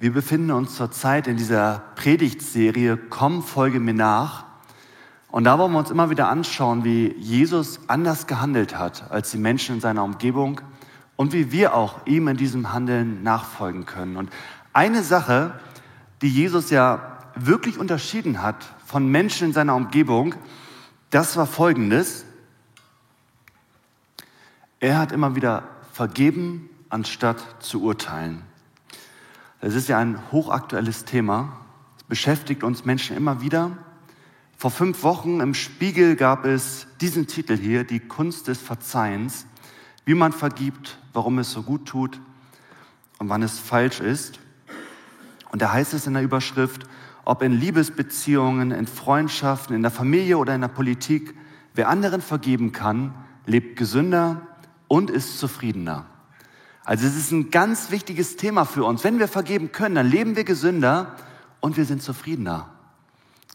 Wir befinden uns zurzeit in dieser Predigtserie Komm, folge mir nach. Und da wollen wir uns immer wieder anschauen, wie Jesus anders gehandelt hat als die Menschen in seiner Umgebung und wie wir auch ihm in diesem Handeln nachfolgen können. Und eine Sache, die Jesus ja wirklich unterschieden hat von Menschen in seiner Umgebung, das war folgendes. Er hat immer wieder vergeben, anstatt zu urteilen. Es ist ja ein hochaktuelles Thema. Es beschäftigt uns Menschen immer wieder. Vor fünf Wochen im Spiegel gab es diesen Titel hier, die Kunst des Verzeihens, wie man vergibt, warum es so gut tut und wann es falsch ist. Und da heißt es in der Überschrift, ob in Liebesbeziehungen, in Freundschaften, in der Familie oder in der Politik, wer anderen vergeben kann, lebt gesünder und ist zufriedener. Also es ist ein ganz wichtiges Thema für uns. Wenn wir vergeben können, dann leben wir gesünder und wir sind zufriedener.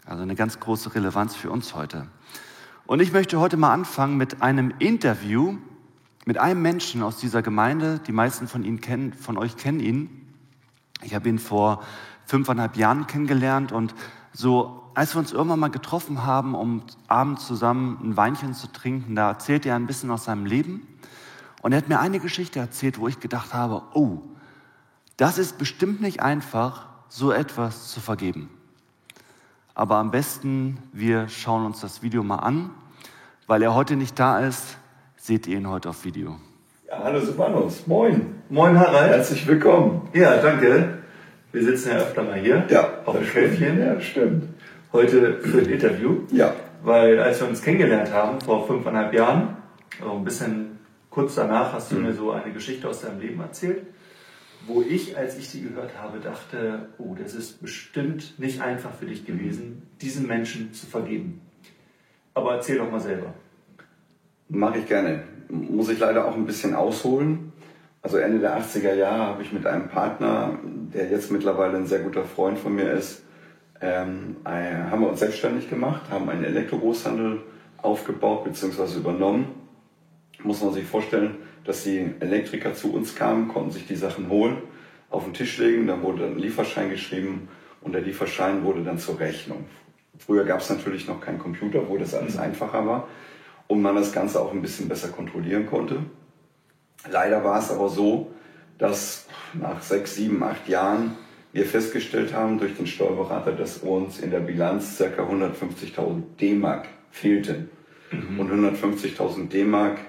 Also eine ganz große Relevanz für uns heute. Und ich möchte heute mal anfangen mit einem Interview mit einem Menschen aus dieser Gemeinde. Die meisten von Ihnen kennen, von euch kennen ihn. Ich habe ihn vor fünfeinhalb Jahren kennengelernt und so, als wir uns irgendwann mal getroffen haben, um abends zusammen ein Weinchen zu trinken, da erzählt er ein bisschen aus seinem Leben. Und er hat mir eine Geschichte erzählt, wo ich gedacht habe, oh, das ist bestimmt nicht einfach, so etwas zu vergeben. Aber am besten, wir schauen uns das Video mal an. Weil er heute nicht da ist, seht ihr ihn heute auf Video. Ja, hallo Subanos, moin. Moin Harald. Herzlich willkommen. Ja, danke. Wir sitzen ja öfter mal hier. Ja. Auf dem Schäfchen. Ja, stimmt. Heute für ein Interview. Ja. Weil als wir uns kennengelernt haben, vor fünfeinhalb Jahren, so ein bisschen kurz danach hast du mhm. mir so eine Geschichte aus deinem Leben erzählt, wo ich, als ich sie gehört habe, dachte, oh, das ist bestimmt nicht einfach für dich gewesen, diesen Menschen zu vergeben. Aber erzähl doch mal selber. Mache ich gerne. Muss ich leider auch ein bisschen ausholen. Also Ende der 80er Jahre habe ich mit einem Partner, der jetzt mittlerweile ein sehr guter Freund von mir ist, ähm, haben wir uns selbstständig gemacht, haben einen Elektrogroßhandel aufgebaut bzw. übernommen muss man sich vorstellen, dass die Elektriker zu uns kamen, konnten sich die Sachen holen, auf den Tisch legen, dann wurde ein Lieferschein geschrieben und der Lieferschein wurde dann zur Rechnung. Früher gab es natürlich noch keinen Computer, wo das alles einfacher war und man das Ganze auch ein bisschen besser kontrollieren konnte. Leider war es aber so, dass nach sechs, sieben, acht Jahren wir festgestellt haben durch den Steuerberater, dass uns in der Bilanz ca. 150.000 D-Mark fehlten. Mhm. Und 150.000 D-Mark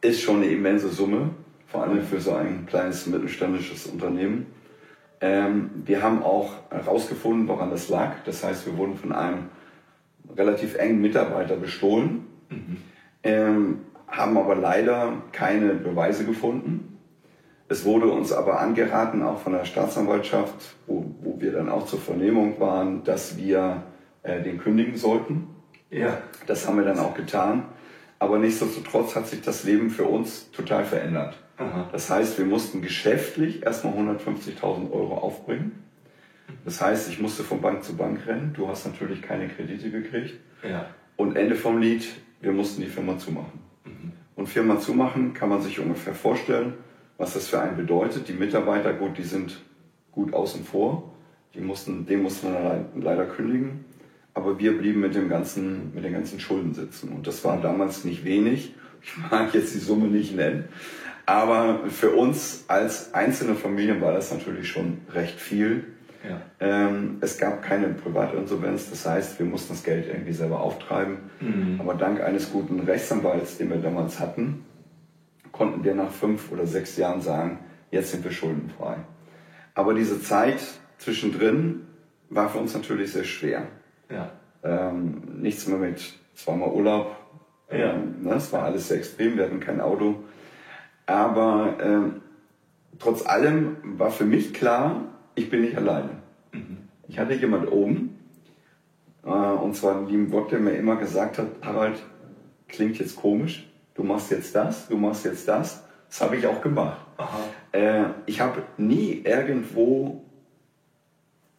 ist schon eine immense Summe, vor allem für so ein kleines mittelständisches Unternehmen. Ähm, wir haben auch herausgefunden, woran das lag. Das heißt, wir wurden von einem relativ engen Mitarbeiter bestohlen, mhm. ähm, haben aber leider keine Beweise gefunden. Es wurde uns aber angeraten, auch von der Staatsanwaltschaft, wo, wo wir dann auch zur Vernehmung waren, dass wir äh, den kündigen sollten. Ja. Das haben wir dann auch getan. Aber nichtsdestotrotz hat sich das Leben für uns total verändert. Aha. Das heißt, wir mussten geschäftlich erstmal 150.000 Euro aufbringen. Das heißt, ich musste von Bank zu Bank rennen. Du hast natürlich keine Kredite gekriegt. Ja. Und Ende vom Lied, wir mussten die Firma zumachen. Mhm. Und Firma zumachen kann man sich ungefähr vorstellen, was das für einen bedeutet. Die Mitarbeiter, gut, die sind gut außen vor. Die mussten, dem mussten wir leider kündigen. Aber wir blieben mit, dem ganzen, mit den ganzen Schulden sitzen. Und das war damals nicht wenig. Ich mag jetzt die Summe nicht nennen. Aber für uns als einzelne Familien war das natürlich schon recht viel. Ja. Ähm, es gab keine Privatinsolvenz, das heißt, wir mussten das Geld irgendwie selber auftreiben. Mhm. Aber dank eines guten Rechtsanwalts, den wir damals hatten, konnten wir nach fünf oder sechs Jahren sagen, jetzt sind wir schuldenfrei. Aber diese Zeit zwischendrin war für uns natürlich sehr schwer. Ja. Ähm, nichts mehr mit zweimal Urlaub. Ja. Ähm, ne, es war alles sehr extrem, wir hatten kein Auto. Aber ähm, trotz allem war für mich klar, ich bin nicht alleine. Mhm. Ich hatte jemand oben, äh, und zwar einen lieben Gott, der mir immer gesagt hat, Harald, klingt jetzt komisch, du machst jetzt das, du machst jetzt das. Das habe ich auch gemacht. Äh, ich habe nie irgendwo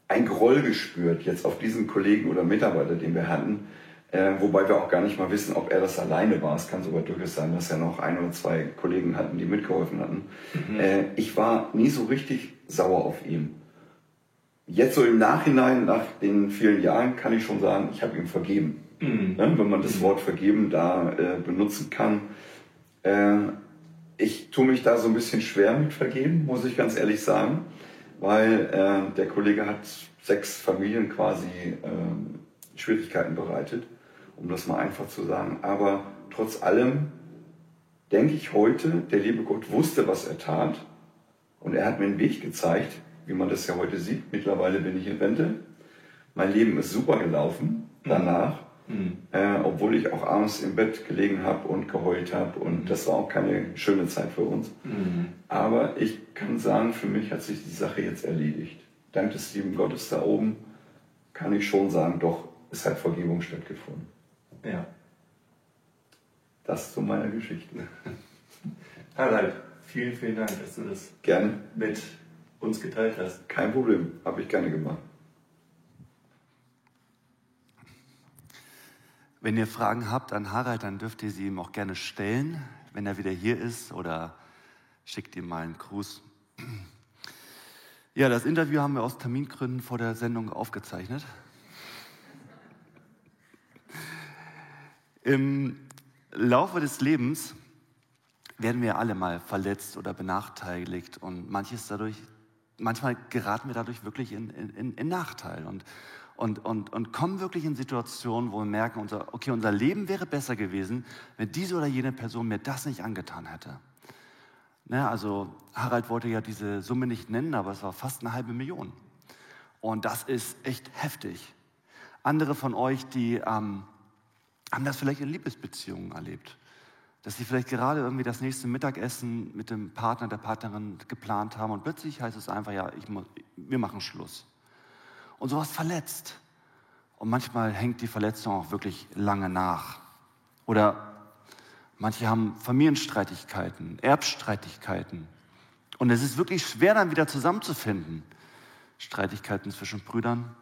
ein Groll gespürt, jetzt auf diesen Kollegen oder Mitarbeiter, den wir hatten, äh, wobei wir auch gar nicht mal wissen, ob er das alleine war. Es kann sogar durchaus sein, dass er noch ein oder zwei Kollegen hatten, die mitgeholfen hatten. Mhm. Äh, ich war nie so richtig sauer auf ihn. jetzt so im Nachhinein, nach den vielen Jahren, kann ich schon sagen, ich habe ihm vergeben. Mhm. Ja, wenn man das Wort vergeben da äh, benutzen kann. Äh, ich tue mich da so ein bisschen schwer mit vergeben, muss ich ganz ehrlich sagen, weil äh, der Kollege hat sechs Familien quasi ähm, Schwierigkeiten bereitet, um das mal einfach zu sagen. Aber trotz allem denke ich heute, der liebe Gott wusste, was er tat und er hat mir einen Weg gezeigt, wie man das ja heute sieht. Mittlerweile bin ich in Rente. Mein Leben ist super gelaufen danach, mhm. äh, obwohl ich auch abends im Bett gelegen habe und geheult habe und mhm. das war auch keine schöne Zeit für uns. Mhm. Aber ich kann sagen, für mich hat sich die Sache jetzt erledigt. Dank des lieben Gottes da oben kann ich schon sagen, doch, es hat Vergebung stattgefunden. Ja. Das zu meiner Geschichte. Harald, vielen, vielen Dank, dass du das gerne mit uns geteilt hast. Kein Problem, habe ich gerne gemacht. Wenn ihr Fragen habt an Harald, dann dürft ihr sie ihm auch gerne stellen, wenn er wieder hier ist oder schickt ihm mal einen Gruß. Ja, das Interview haben wir aus Termingründen vor der Sendung aufgezeichnet. Im Laufe des Lebens werden wir alle mal verletzt oder benachteiligt und manches dadurch, manchmal geraten wir dadurch wirklich in, in, in Nachteil und, und, und, und kommen wirklich in Situationen, wo wir merken, unser, okay, unser Leben wäre besser gewesen, wenn diese oder jene Person mir das nicht angetan hätte. Ne, also Harald wollte ja diese Summe nicht nennen, aber es war fast eine halbe Million. Und das ist echt heftig. Andere von euch, die ähm, haben das vielleicht in Liebesbeziehungen erlebt. Dass sie vielleicht gerade irgendwie das nächste Mittagessen mit dem Partner, der Partnerin geplant haben und plötzlich heißt es einfach, ja, ich muss, wir machen Schluss. Und sowas verletzt. Und manchmal hängt die Verletzung auch wirklich lange nach. Oder Manche haben Familienstreitigkeiten, Erbstreitigkeiten. Und es ist wirklich schwer, dann wieder zusammenzufinden. Streitigkeiten zwischen Brüdern,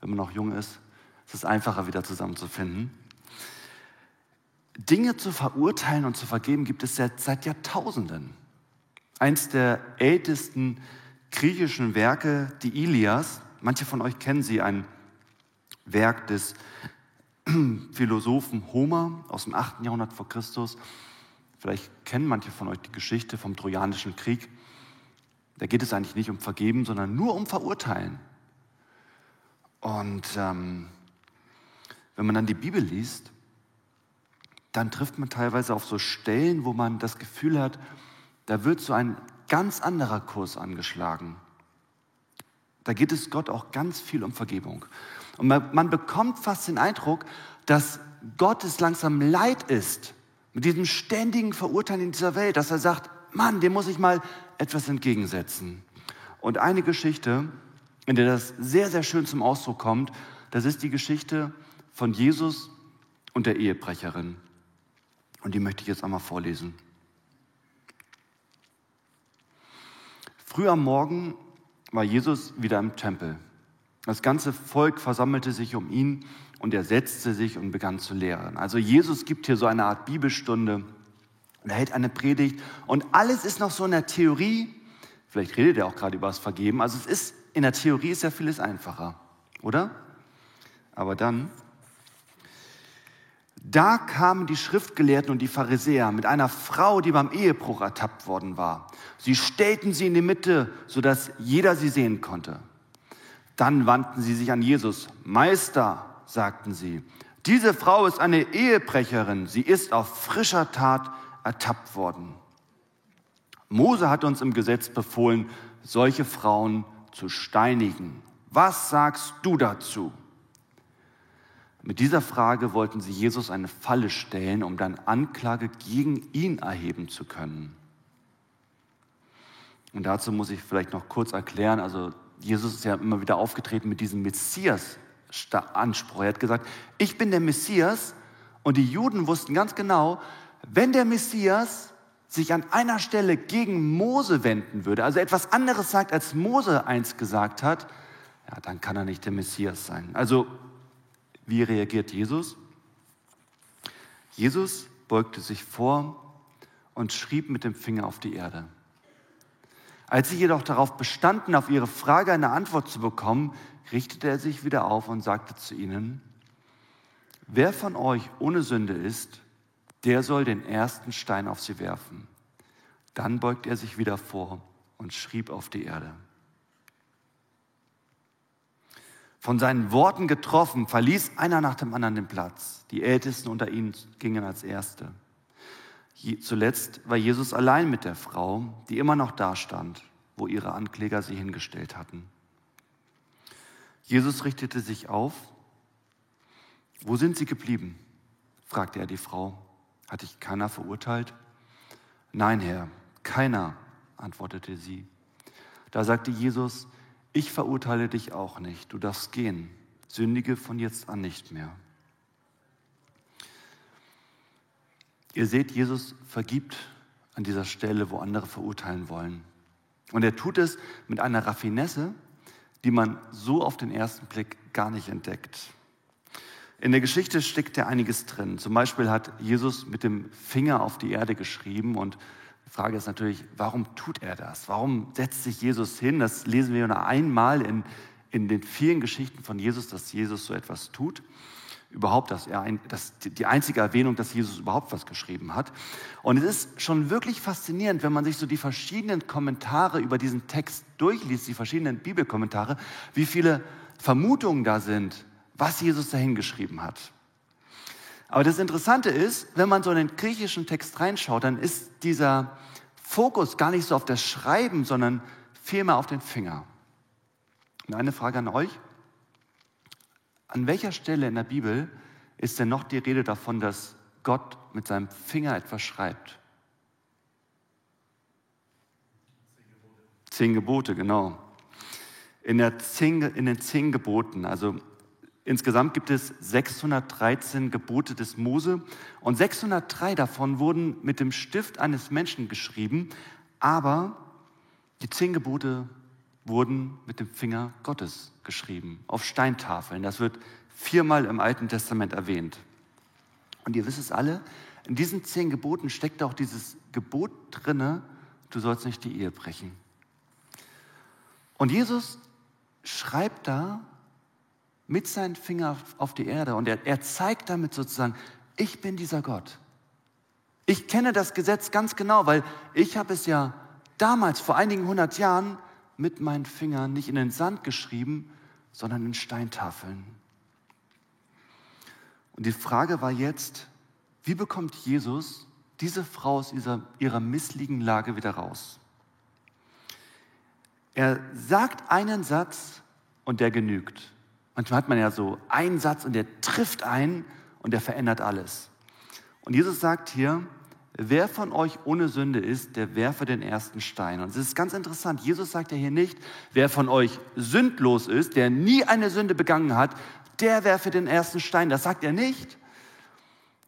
wenn man noch jung ist. Es ist einfacher, wieder zusammenzufinden. Dinge zu verurteilen und zu vergeben gibt es seit, seit Jahrtausenden. Eins der ältesten griechischen Werke, die Ilias, manche von euch kennen sie, ein Werk des Philosophen Homer aus dem 8. Jahrhundert vor Christus. Vielleicht kennen manche von euch die Geschichte vom Trojanischen Krieg. Da geht es eigentlich nicht um Vergeben, sondern nur um Verurteilen. Und ähm, wenn man dann die Bibel liest, dann trifft man teilweise auf so Stellen, wo man das Gefühl hat, da wird so ein ganz anderer Kurs angeschlagen. Da geht es Gott auch ganz viel um Vergebung. Und man, man bekommt fast den Eindruck, dass Gott es langsam leid ist mit diesem ständigen Verurteilen in dieser Welt, dass er sagt, Mann, dem muss ich mal etwas entgegensetzen. Und eine Geschichte, in der das sehr, sehr schön zum Ausdruck kommt, das ist die Geschichte von Jesus und der Ehebrecherin. Und die möchte ich jetzt einmal vorlesen. Früh am Morgen war Jesus wieder im Tempel. Das ganze Volk versammelte sich um ihn und er setzte sich und begann zu lehren. Also Jesus gibt hier so eine Art Bibelstunde und er hält eine Predigt und alles ist noch so in der Theorie. Vielleicht redet er auch gerade über das Vergeben. Also es ist in der Theorie ist ja vieles einfacher, oder? Aber dann da kamen die Schriftgelehrten und die Pharisäer mit einer Frau, die beim Ehebruch ertappt worden war. Sie stellten sie in die Mitte, sodass jeder sie sehen konnte. Dann wandten sie sich an Jesus. Meister, sagten sie, diese Frau ist eine Ehebrecherin. Sie ist auf frischer Tat ertappt worden. Mose hat uns im Gesetz befohlen, solche Frauen zu steinigen. Was sagst du dazu? Mit dieser Frage wollten sie Jesus eine Falle stellen, um dann Anklage gegen ihn erheben zu können. Und dazu muss ich vielleicht noch kurz erklären, also Jesus ist ja immer wieder aufgetreten mit diesem Messias-Anspruch. Er hat gesagt, ich bin der Messias und die Juden wussten ganz genau, wenn der Messias sich an einer Stelle gegen Mose wenden würde, also etwas anderes sagt, als Mose einst gesagt hat, ja, dann kann er nicht der Messias sein. Also, wie reagiert Jesus? Jesus beugte sich vor und schrieb mit dem Finger auf die Erde. Als sie jedoch darauf bestanden, auf ihre Frage eine Antwort zu bekommen, richtete er sich wieder auf und sagte zu ihnen, wer von euch ohne Sünde ist, der soll den ersten Stein auf sie werfen. Dann beugt er sich wieder vor und schrieb auf die Erde. Von seinen Worten getroffen, verließ einer nach dem anderen den Platz. Die Ältesten unter ihnen gingen als Erste. Zuletzt war Jesus allein mit der Frau, die immer noch dastand, wo ihre Ankläger sie hingestellt hatten. Jesus richtete sich auf. Wo sind sie geblieben? fragte er die Frau. Hat dich keiner verurteilt? Nein, Herr, keiner, antwortete sie. Da sagte Jesus, ich verurteile dich auch nicht, du darfst gehen, sündige von jetzt an nicht mehr. Ihr seht, Jesus vergibt an dieser Stelle, wo andere verurteilen wollen. Und er tut es mit einer Raffinesse, die man so auf den ersten Blick gar nicht entdeckt. In der Geschichte steckt ja einiges drin. Zum Beispiel hat Jesus mit dem Finger auf die Erde geschrieben und die Frage ist natürlich, warum tut er das? Warum setzt sich Jesus hin? Das lesen wir nur einmal in, in den vielen Geschichten von Jesus, dass Jesus so etwas tut überhaupt, dass er ein, dass die einzige Erwähnung, dass Jesus überhaupt was geschrieben hat. Und es ist schon wirklich faszinierend, wenn man sich so die verschiedenen Kommentare über diesen Text durchliest, die verschiedenen Bibelkommentare, wie viele Vermutungen da sind, was Jesus dahin geschrieben hat. Aber das Interessante ist, wenn man so in den griechischen Text reinschaut, dann ist dieser Fokus gar nicht so auf das Schreiben, sondern vielmehr auf den Finger. Und eine Frage an euch. An welcher Stelle in der Bibel ist denn noch die Rede davon, dass Gott mit seinem Finger etwas schreibt? Zehn Gebote, genau. In, zehn, in den zehn Geboten, also insgesamt gibt es 613 Gebote des Mose und 603 davon wurden mit dem Stift eines Menschen geschrieben, aber die zehn Gebote wurden mit dem Finger Gottes geschrieben, auf Steintafeln. Das wird viermal im Alten Testament erwähnt. Und ihr wisst es alle, in diesen zehn Geboten steckt auch dieses Gebot drinne, du sollst nicht die Ehe brechen. Und Jesus schreibt da mit seinen Fingern auf die Erde und er, er zeigt damit sozusagen, ich bin dieser Gott. Ich kenne das Gesetz ganz genau, weil ich habe es ja damals, vor einigen hundert Jahren, mit meinen Fingern nicht in den Sand geschrieben, sondern in Steintafeln. Und die Frage war jetzt, wie bekommt Jesus diese Frau aus ihrer, ihrer missliegen Lage wieder raus? Er sagt einen Satz und der genügt. Manchmal hat man ja so einen Satz und der trifft ein und der verändert alles. Und Jesus sagt hier, wer von euch ohne Sünde ist, der werfe den ersten Stein. Und es ist ganz interessant, Jesus sagt ja hier nicht, wer von euch sündlos ist, der nie eine Sünde begangen hat, der werfe den ersten Stein. Das sagt er nicht.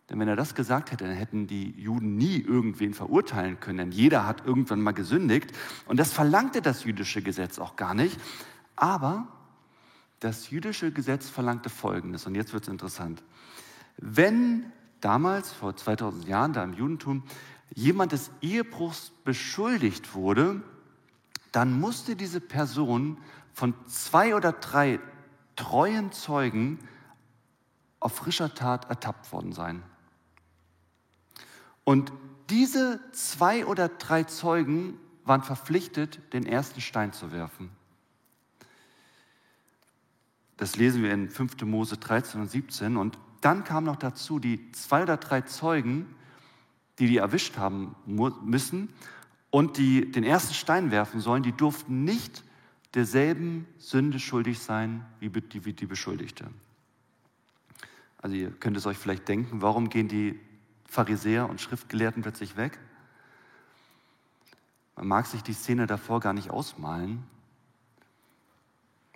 Denn wenn er das gesagt hätte, dann hätten die Juden nie irgendwen verurteilen können. Denn jeder hat irgendwann mal gesündigt. Und das verlangte das jüdische Gesetz auch gar nicht. Aber das jüdische Gesetz verlangte Folgendes. Und jetzt wird es interessant. Wenn damals, vor 2000 Jahren, da im Judentum, jemand des Ehebruchs beschuldigt wurde, dann musste diese Person von zwei oder drei treuen Zeugen auf frischer Tat ertappt worden sein. Und diese zwei oder drei Zeugen waren verpflichtet, den ersten Stein zu werfen. Das lesen wir in 5. Mose 13 und 17. Und dann kam noch dazu die zwei oder drei Zeugen, die die erwischt haben müssen und die den ersten Stein werfen sollen, die durften nicht derselben Sünde schuldig sein wie die, wie die Beschuldigte. Also ihr könnt es euch vielleicht denken, warum gehen die Pharisäer und Schriftgelehrten plötzlich weg? Man mag sich die Szene davor gar nicht ausmalen.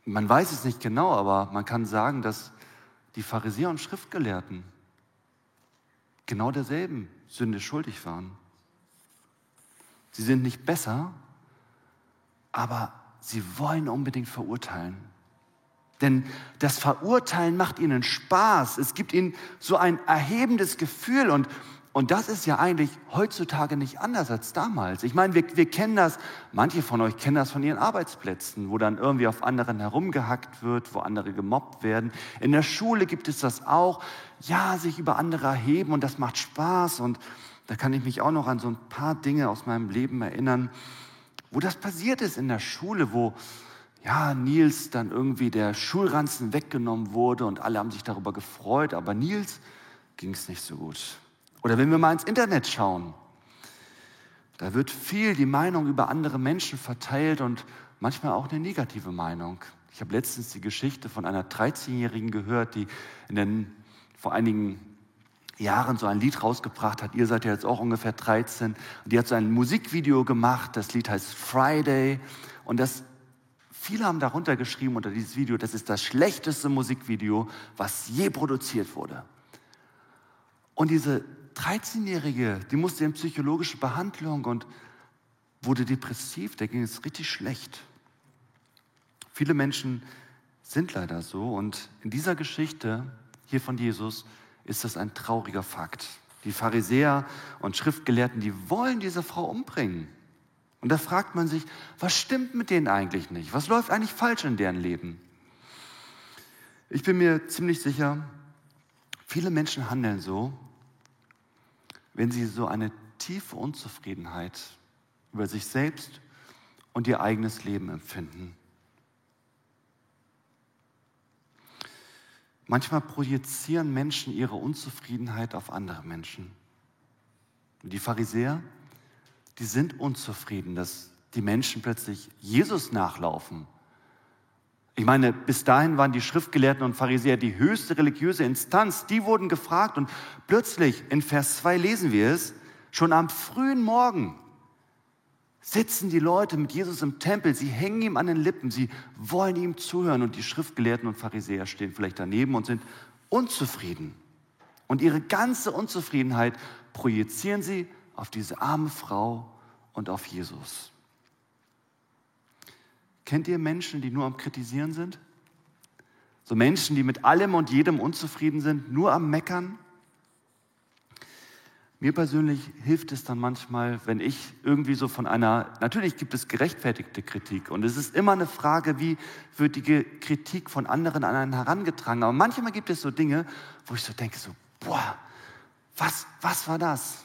Man weiß es nicht genau, aber man kann sagen, dass die Pharisäer und Schriftgelehrten genau derselben Sünde schuldig waren. Sie sind nicht besser, aber sie wollen unbedingt verurteilen. Denn das Verurteilen macht ihnen Spaß. Es gibt ihnen so ein erhebendes Gefühl und Und das ist ja eigentlich heutzutage nicht anders als damals. Ich meine, wir, wir kennen das, manche von euch kennen das von ihren Arbeitsplätzen, wo dann irgendwie auf anderen herumgehackt wird, wo andere gemobbt werden. In der Schule gibt es das auch. Ja, sich über andere erheben und das macht Spaß. Und da kann ich mich auch noch an so ein paar Dinge aus meinem Leben erinnern, wo das passiert ist in der Schule, wo ja, Nils dann irgendwie der Schulranzen weggenommen wurde und alle haben sich darüber gefreut, aber Nils ging es nicht so gut. Oder wenn wir mal ins Internet schauen, da wird viel die Meinung über andere Menschen verteilt und manchmal auch eine negative Meinung. Ich habe letztens die Geschichte von einer 13-Jährigen gehört, die in den, vor einigen Jahren so ein Lied rausgebracht hat. Ihr seid ja jetzt auch ungefähr 13. Und die hat so ein Musikvideo gemacht. Das Lied heißt Friday. Und das, viele haben darunter geschrieben unter dieses Video, das ist das schlechteste Musikvideo, was je produziert wurde. Und diese 13-Jährige, die musste in psychologische Behandlung und wurde depressiv, der ging es richtig schlecht. Viele Menschen sind leider so und in dieser Geschichte hier von Jesus ist das ein trauriger Fakt. Die Pharisäer und Schriftgelehrten, die wollen diese Frau umbringen. Und da fragt man sich, was stimmt mit denen eigentlich nicht? Was läuft eigentlich falsch in deren Leben? Ich bin mir ziemlich sicher, viele Menschen handeln so, wenn sie so eine tiefe Unzufriedenheit über sich selbst und ihr eigenes Leben empfinden. Manchmal projizieren Menschen ihre Unzufriedenheit auf andere Menschen. Die Pharisäer, die sind unzufrieden, dass die Menschen plötzlich Jesus nachlaufen ich meine, bis dahin waren die Schriftgelehrten und Pharisäer die höchste religiöse Instanz. Die wurden gefragt und plötzlich in Vers 2 lesen wir es, schon am frühen Morgen sitzen die Leute mit Jesus im Tempel, sie hängen ihm an den Lippen, sie wollen ihm zuhören und die Schriftgelehrten und Pharisäer stehen vielleicht daneben und sind unzufrieden. Und ihre ganze Unzufriedenheit projizieren sie auf diese arme Frau und auf Jesus. Kennt ihr Menschen, die nur am Kritisieren sind? So Menschen, die mit allem und jedem unzufrieden sind, nur am Meckern? Mir persönlich hilft es dann manchmal, wenn ich irgendwie so von einer, natürlich gibt es gerechtfertigte Kritik und es ist immer eine Frage, wie wird die Kritik von anderen an einen herangetragen. Aber manchmal gibt es so Dinge, wo ich so denke, so, boah, was, was war das?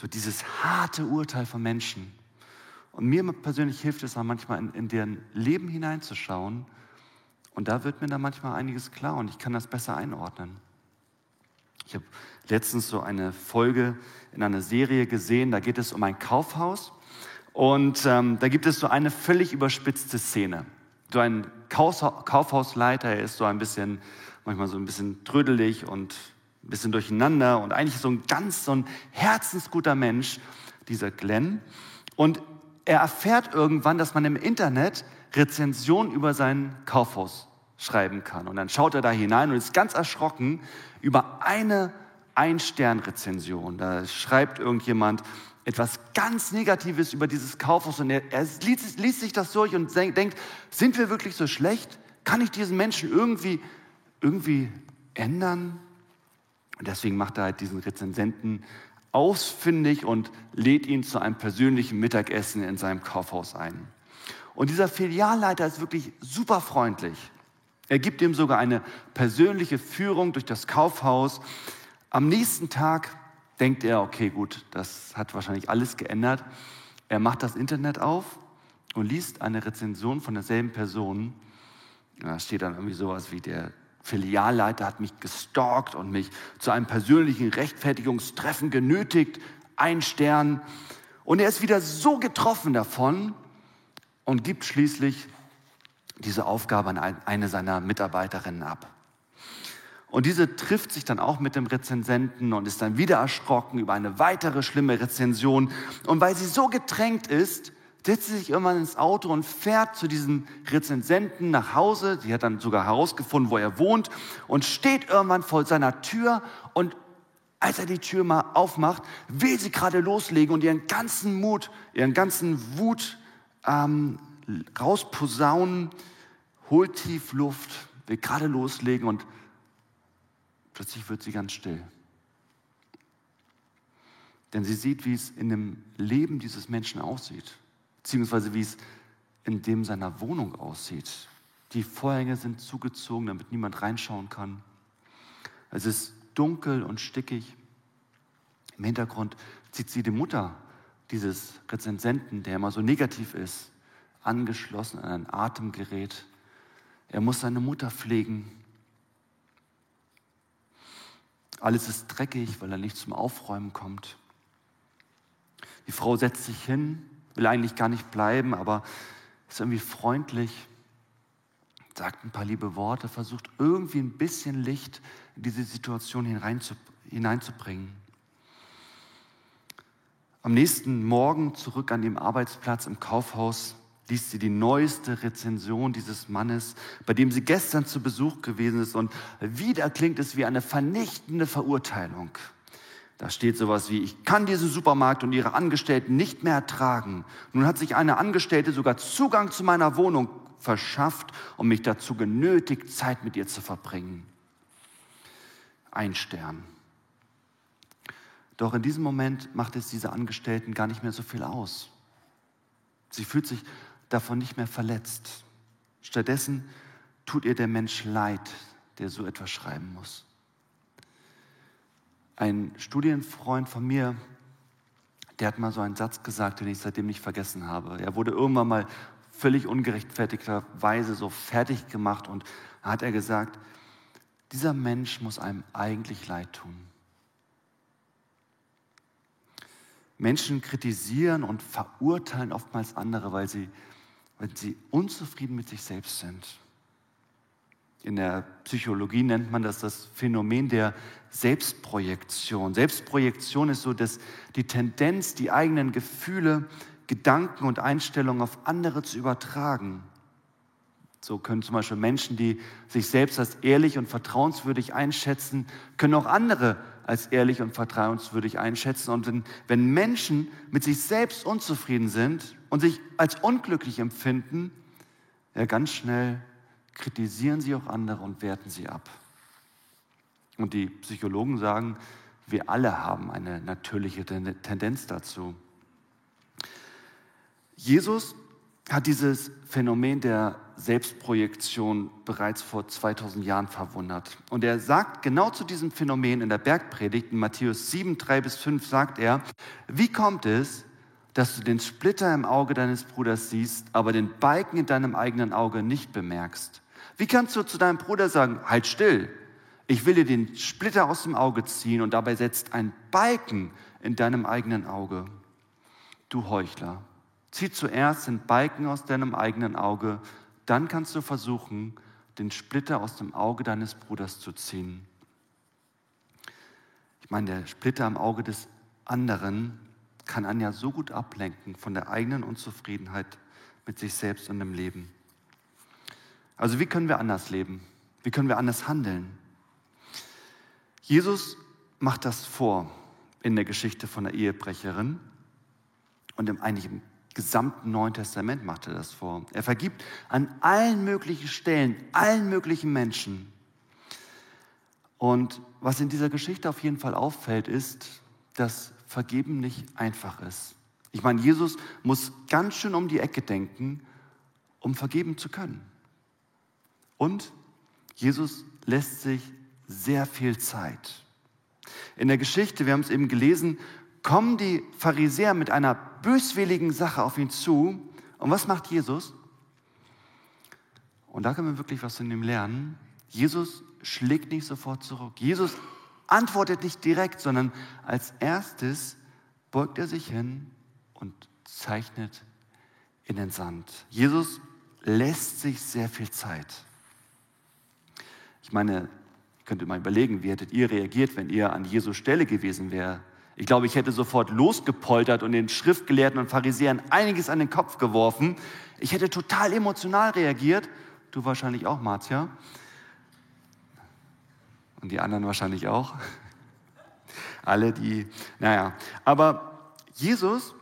So dieses harte Urteil von Menschen. Und mir persönlich hilft es auch manchmal, in, in deren Leben hineinzuschauen. Und da wird mir dann manchmal einiges klar und ich kann das besser einordnen. Ich habe letztens so eine Folge in einer Serie gesehen, da geht es um ein Kaufhaus und ähm, da gibt es so eine völlig überspitzte Szene. So ein Kaufhausleiter, er ist so ein bisschen, manchmal so ein bisschen trödelig und ein bisschen durcheinander und eigentlich so ein ganz so ein herzensguter Mensch, dieser Glenn. Und er erfährt irgendwann, dass man im Internet Rezensionen über sein Kaufhaus schreiben kann. Und dann schaut er da hinein und ist ganz erschrocken über eine Ein-Stern-Rezension. Da schreibt irgendjemand etwas ganz Negatives über dieses Kaufhaus und er, er liest, liest, sich das durch und denkt, sind wir wirklich so schlecht? Kann ich diesen Menschen irgendwie, irgendwie ändern? Und deswegen macht er halt diesen Rezensenten ausfindig und lädt ihn zu einem persönlichen Mittagessen in seinem Kaufhaus ein. Und dieser Filialleiter ist wirklich super freundlich. Er gibt ihm sogar eine persönliche Führung durch das Kaufhaus. Am nächsten Tag denkt er, okay, gut, das hat wahrscheinlich alles geändert. Er macht das Internet auf und liest eine Rezension von derselben Person. Da steht dann irgendwie sowas wie der Filialleiter hat mich gestalkt und mich zu einem persönlichen Rechtfertigungstreffen genötigt. Ein Stern. Und er ist wieder so getroffen davon und gibt schließlich diese Aufgabe an eine seiner Mitarbeiterinnen ab. Und diese trifft sich dann auch mit dem Rezensenten und ist dann wieder erschrocken über eine weitere schlimme Rezension. Und weil sie so getränkt ist, setzt sich irgendwann ins Auto und fährt zu diesem Rezensenten nach Hause. Sie hat dann sogar herausgefunden, wo er wohnt und steht irgendwann vor seiner Tür und als er die Tür mal aufmacht, will sie gerade loslegen und ihren ganzen Mut, ihren ganzen Wut ähm, rausposaunen, holt tief Luft, will gerade loslegen und plötzlich wird sie ganz still. Denn sie sieht, wie es in dem Leben dieses Menschen aussieht, beziehungsweise wie es in dem seiner Wohnung aussieht. Die Vorhänge sind zugezogen, damit niemand reinschauen kann. Es ist dunkel und stickig. Im Hintergrund sieht sie die Mutter dieses Rezensenten, der immer so negativ ist, angeschlossen an ein Atemgerät. Er muss seine Mutter pflegen. Alles ist dreckig, weil er nicht zum Aufräumen kommt. Die Frau setzt sich hin, will eigentlich gar nicht bleiben, aber ist irgendwie freundlich, sagt ein paar liebe Worte, versucht irgendwie ein bisschen Licht in diese Situation hineinzubringen. Am nächsten Morgen zurück an dem Arbeitsplatz im Kaufhaus liest sie die neueste Rezension dieses Mannes, bei dem sie gestern zu Besuch gewesen ist und wieder klingt es wie eine vernichtende Verurteilung. Da steht sowas wie, ich kann diesen Supermarkt und ihre Angestellten nicht mehr ertragen. Nun hat sich eine Angestellte sogar Zugang zu meiner Wohnung verschafft und mich dazu genötigt, Zeit mit ihr zu verbringen. Ein Stern. Doch in diesem Moment macht es diese Angestellten gar nicht mehr so viel aus. Sie fühlt sich davon nicht mehr verletzt. Stattdessen tut ihr der Mensch leid, der so etwas schreiben muss. Ein Studienfreund von mir, der hat mal so einen Satz gesagt, den ich seitdem nicht vergessen habe. Er wurde irgendwann mal völlig ungerechtfertigterweise so fertig gemacht und hat er gesagt, dieser Mensch muss einem eigentlich leid tun. Menschen kritisieren und verurteilen oftmals andere, weil sie, weil sie unzufrieden mit sich selbst sind. In der Psychologie nennt man das das Phänomen der Selbstprojektion. Selbstprojektion ist so dass die Tendenz, die eigenen Gefühle, Gedanken und Einstellungen auf andere zu übertragen. So können zum Beispiel Menschen, die sich selbst als ehrlich und vertrauenswürdig einschätzen, können auch andere als ehrlich und vertrauenswürdig einschätzen. Und wenn, wenn Menschen mit sich selbst unzufrieden sind und sich als unglücklich empfinden, ja, ganz schnell kritisieren sie auch andere und werten sie ab. Und die Psychologen sagen, wir alle haben eine natürliche Tendenz dazu. Jesus hat dieses Phänomen der Selbstprojektion bereits vor 2000 Jahren verwundert. Und er sagt genau zu diesem Phänomen in der Bergpredigt, in Matthäus 7, 3 bis 5, sagt er, wie kommt es, dass du den Splitter im Auge deines Bruders siehst, aber den Balken in deinem eigenen Auge nicht bemerkst? Wie kannst du zu deinem Bruder sagen, halt still, ich will dir den Splitter aus dem Auge ziehen und dabei setzt ein Balken in deinem eigenen Auge? Du Heuchler, zieh zuerst den Balken aus deinem eigenen Auge, dann kannst du versuchen, den Splitter aus dem Auge deines Bruders zu ziehen. Ich meine, der Splitter am Auge des anderen kann einen ja so gut ablenken von der eigenen Unzufriedenheit mit sich selbst und dem Leben. Also wie können wir anders leben? Wie können wir anders handeln? Jesus macht das vor in der Geschichte von der Ehebrecherin und im, eigentlich im gesamten Neuen Testament macht er das vor. Er vergibt an allen möglichen Stellen, allen möglichen Menschen. Und was in dieser Geschichte auf jeden Fall auffällt, ist, dass Vergeben nicht einfach ist. Ich meine, Jesus muss ganz schön um die Ecke denken, um vergeben zu können. Und Jesus lässt sich sehr viel Zeit. In der Geschichte, wir haben es eben gelesen, kommen die Pharisäer mit einer böswilligen Sache auf ihn zu. Und was macht Jesus? Und da können wir wirklich was von ihm lernen. Jesus schlägt nicht sofort zurück. Jesus antwortet nicht direkt, sondern als erstes beugt er sich hin und zeichnet in den Sand. Jesus lässt sich sehr viel Zeit. Ich meine, könnt ihr mal überlegen, wie hättet ihr reagiert, wenn ihr an Jesu Stelle gewesen wärt? Ich glaube, ich hätte sofort losgepoltert und den Schriftgelehrten und Pharisäern einiges an den Kopf geworfen. Ich hätte total emotional reagiert. Du wahrscheinlich auch, Marzia. Und die anderen wahrscheinlich auch. Alle, die, naja. Aber Jesus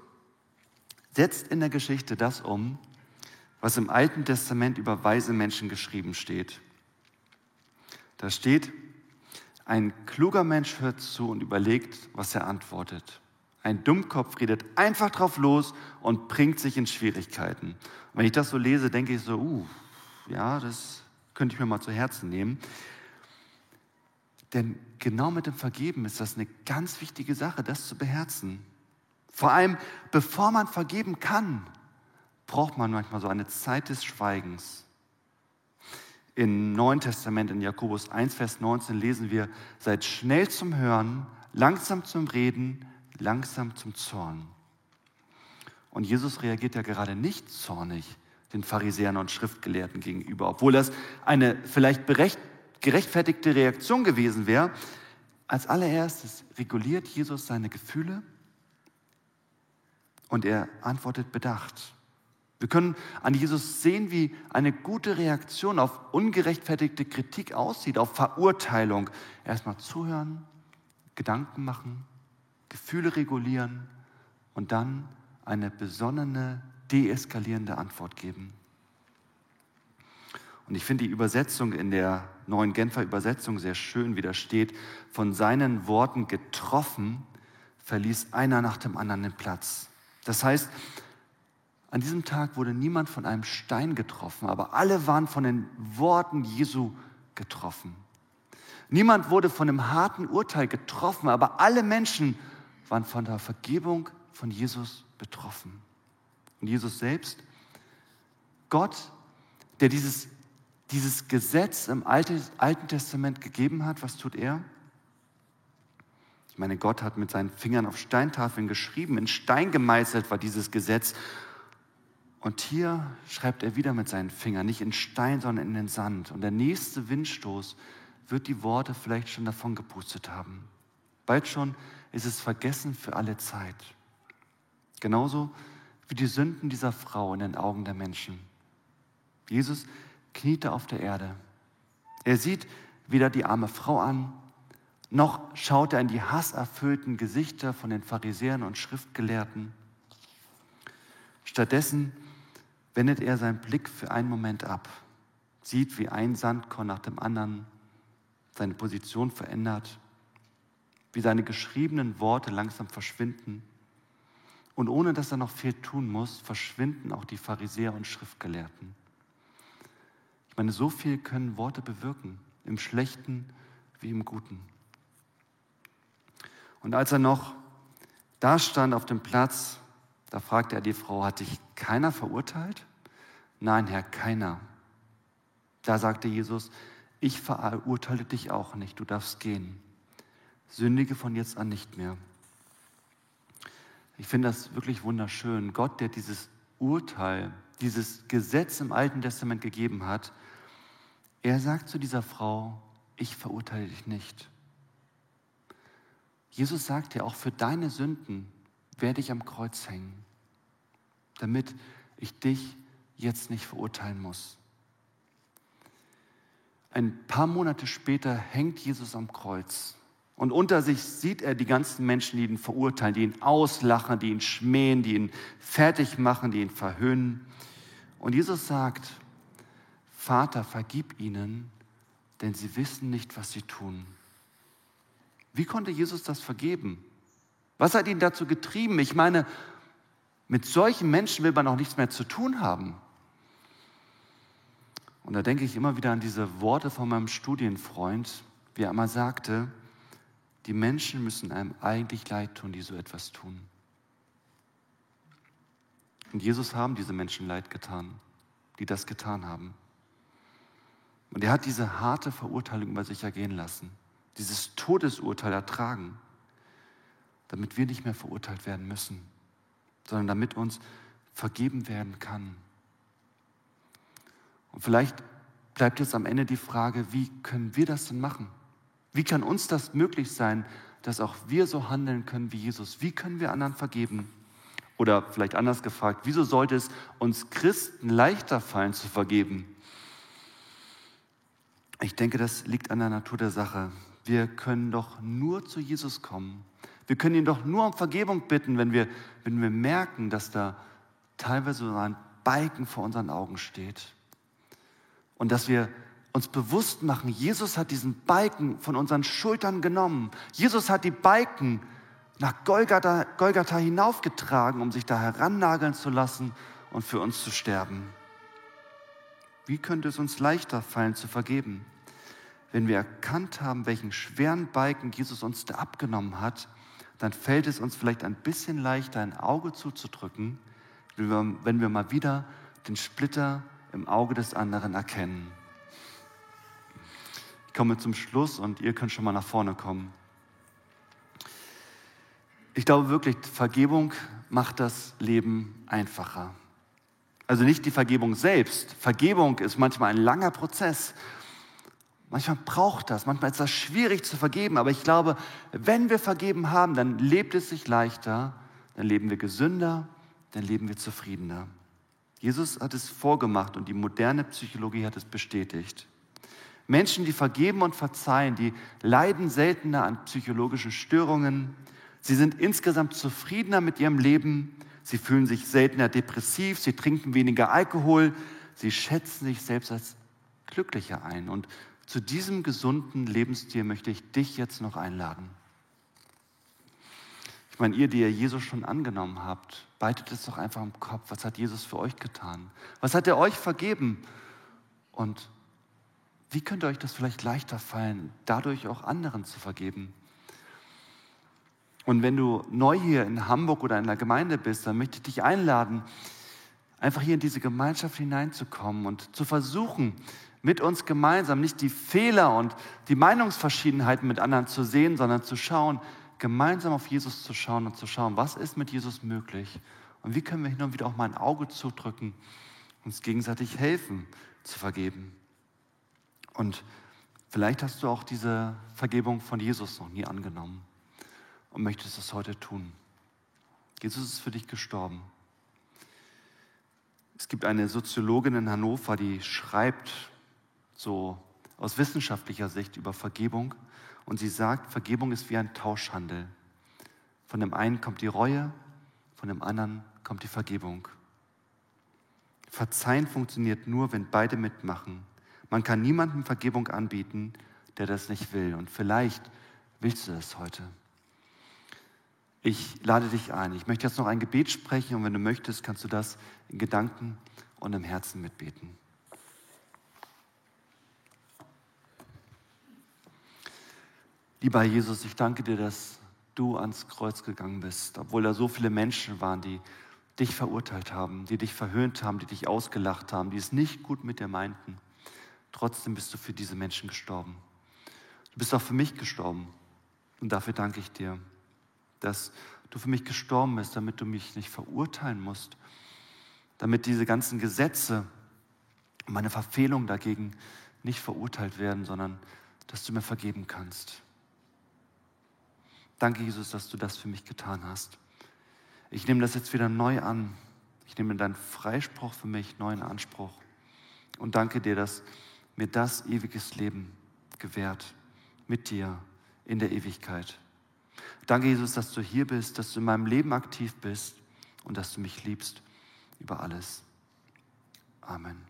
setzt in der Geschichte das um, was im Alten Testament über weise Menschen geschrieben steht. Da steht, ein kluger Mensch hört zu und überlegt, was er antwortet. Ein Dummkopf redet einfach drauf los und bringt sich in Schwierigkeiten. Und wenn ich das so lese, denke ich so, uh, ja, das könnte ich mir mal zu Herzen nehmen. Denn genau mit dem Vergeben ist das eine ganz wichtige Sache, das zu beherzen. Vor allem, bevor man vergeben kann, braucht man manchmal so eine Zeit des Schweigens. Im Neuen Testament, in Jakobus 1, Vers 19, lesen wir, seid schnell zum Hören, langsam zum Reden, langsam zum Zorn. Und Jesus reagiert ja gerade nicht zornig den Pharisäern und Schriftgelehrten gegenüber, obwohl das eine vielleicht berecht, gerechtfertigte Reaktion gewesen wäre. Als allererstes reguliert Jesus seine Gefühle und er antwortet bedacht. Wir können an Jesus sehen, wie eine gute Reaktion auf ungerechtfertigte Kritik aussieht, auf Verurteilung. Erstmal zuhören, Gedanken machen, Gefühle regulieren und dann eine besonnene, deeskalierende Antwort geben. Und ich finde die Übersetzung in der neuen Genfer Übersetzung sehr schön, wie da steht, von seinen Worten getroffen, verließ einer nach dem anderen den Platz. Das heißt, an diesem Tag wurde niemand von einem Stein getroffen, aber alle waren von den Worten Jesu getroffen. Niemand wurde von einem harten Urteil getroffen, aber alle Menschen waren von der Vergebung von Jesus betroffen. Und Jesus selbst, Gott, der dieses, dieses Gesetz im Alten Testament gegeben hat, was tut er? Ich meine, Gott hat mit seinen Fingern auf Steintafeln geschrieben, in Stein gemeißelt war dieses Gesetz und hier schreibt er wieder mit seinen Fingern, nicht in Stein, sondern in den Sand. Und der nächste Windstoß wird die Worte vielleicht schon davon gepustet haben. Bald schon ist es vergessen für alle Zeit. Genauso wie die Sünden dieser Frau in den Augen der Menschen. Jesus kniete auf der Erde. Er sieht weder die arme Frau an, noch schaut er in die hasserfüllten Gesichter von den Pharisäern und Schriftgelehrten. Stattdessen wendet er seinen Blick für einen Moment ab, sieht, wie ein Sandkorn nach dem anderen seine Position verändert, wie seine geschriebenen Worte langsam verschwinden. Und ohne dass er noch viel tun muss, verschwinden auch die Pharisäer und Schriftgelehrten. Ich meine, so viel können Worte bewirken, im Schlechten wie im Guten. Und als er noch da stand auf dem Platz, da fragte er die Frau, hat dich keiner verurteilt? Nein, Herr, keiner. Da sagte Jesus, ich verurteile dich auch nicht, du darfst gehen. Sündige von jetzt an nicht mehr. Ich finde das wirklich wunderschön. Gott, der dieses Urteil, dieses Gesetz im Alten Testament gegeben hat, er sagt zu dieser Frau, ich verurteile dich nicht. Jesus sagt ja, auch für deine Sünden werde ich am Kreuz hängen, damit ich dich jetzt nicht verurteilen muss. Ein paar Monate später hängt Jesus am Kreuz und unter sich sieht er die ganzen Menschen, die ihn verurteilen, die ihn auslachen, die ihn schmähen, die ihn fertig machen, die ihn verhöhnen. Und Jesus sagt, Vater, vergib ihnen, denn sie wissen nicht, was sie tun. Wie konnte Jesus das vergeben? Was hat ihn dazu getrieben? Ich meine, mit solchen Menschen will man auch nichts mehr zu tun haben. Und da denke ich immer wieder an diese Worte von meinem Studienfreund, wie er einmal sagte, die Menschen müssen einem eigentlich leid tun, die so etwas tun. Und Jesus haben diese Menschen leid getan, die das getan haben. Und er hat diese harte Verurteilung über sich ergehen lassen, dieses Todesurteil ertragen damit wir nicht mehr verurteilt werden müssen, sondern damit uns vergeben werden kann. Und vielleicht bleibt jetzt am Ende die Frage, wie können wir das denn machen? Wie kann uns das möglich sein, dass auch wir so handeln können wie Jesus? Wie können wir anderen vergeben? Oder vielleicht anders gefragt, wieso sollte es uns Christen leichter fallen zu vergeben? Ich denke, das liegt an der Natur der Sache. Wir können doch nur zu Jesus kommen, wir können ihn doch nur um Vergebung bitten, wenn wir, wenn wir merken, dass da teilweise so ein Balken vor unseren Augen steht. Und dass wir uns bewusst machen, Jesus hat diesen Balken von unseren Schultern genommen. Jesus hat die Balken, nach Golgatha, Golgatha hinaufgetragen, um sich da herannageln zu lassen und für uns zu sterben. Wie könnte es uns leichter fallen zu vergeben, wenn wir erkannt haben, welchen schweren Balken Jesus uns da abgenommen hat, dann fällt es uns vielleicht ein bisschen leichter, ein Auge zuzudrücken, wenn wir, mal wieder den Splitter im Auge des anderen erkennen. Ich komme zum Schluss und ihr könnt schon mal nach vorne kommen. Ich glaube wirklich, Vergebung macht das Leben einfacher. Also nicht die Vergebung selbst. Vergebung ist manchmal ein langer Prozess. Manchmal braucht das, manchmal ist das schwierig zu vergeben, aber ich glaube, wenn wir vergeben haben, dann lebt es sich leichter, dann leben wir gesünder, dann leben wir zufriedener. Jesus hat es vorgemacht und die moderne Psychologie hat es bestätigt. Menschen, die vergeben und verzeihen, die leiden seltener an psychologischen Störungen. Sie sind insgesamt zufriedener mit ihrem Leben. Sie fühlen sich seltener depressiv. Sie trinken weniger Alkohol. Sie schätzen sich selbst als glücklicher ein. Und zu diesem gesunden Lebensstil möchte ich dich jetzt noch einladen. Ich meine, ihr, die ihr Jesus schon angenommen habt, beitet es doch einfach im Kopf. Was hat Jesus für euch getan? Was hat er euch vergeben? Und wie könnte euch das vielleicht leichter fallen, dadurch auch anderen zu vergeben? Und wenn du neu hier in Hamburg oder in der Gemeinde bist, dann möchte ich dich einladen, einfach hier in diese Gemeinschaft hineinzukommen und zu versuchen, mit uns gemeinsam nicht die Fehler und die Meinungsverschiedenheiten mit anderen zu sehen, sondern zu schauen, gemeinsam auf Jesus zu schauen und zu schauen, was ist mit Jesus möglich und wie können wir hin und wieder auch mal ein Auge zudrücken, uns gegenseitig helfen zu vergeben. Und vielleicht hast du auch diese Vergebung von Jesus noch nie angenommen und möchtest es heute tun. Jesus ist für dich gestorben. Es gibt eine Soziologin in Hannover, die schreibt so aus wissenschaftlicher Sicht über Vergebung und sie sagt, Vergebung ist wie ein Tauschhandel. Von dem einen kommt die Reue, von dem anderen kommt die Vergebung. Verzeihen funktioniert nur, wenn beide mitmachen. Man kann niemandem Vergebung anbieten, der das nicht will. Und vielleicht willst du das heute. Ich lade dich ein. Ich möchte jetzt noch ein Gebet sprechen und wenn du möchtest, kannst du das in Gedanken und im Herzen mitbeten. Lieber Jesus, ich danke dir, dass du ans Kreuz gegangen bist, obwohl da so viele Menschen waren, die dich verurteilt haben, die dich verhöhnt haben, die dich ausgelacht haben, die es nicht gut mit dir meinten. Trotzdem bist du für diese Menschen gestorben. Du bist auch für mich gestorben. Und dafür danke ich dir dass du für mich gestorben bist, damit du mich nicht verurteilen musst, damit diese ganzen Gesetze meine Verfehlungen dagegen nicht verurteilt werden, sondern dass du mir vergeben kannst. Danke, Jesus, dass du das für mich getan hast. Ich nehme das jetzt wieder neu an. Ich nehme deinen Freispruch für mich neu in Anspruch. Und danke dir, dass mir das ewiges Leben gewährt mit dir in der Ewigkeit. Danke, Jesus, dass du hier bist, dass du in meinem Leben aktiv bist und dass du mich liebst über alles. Amen.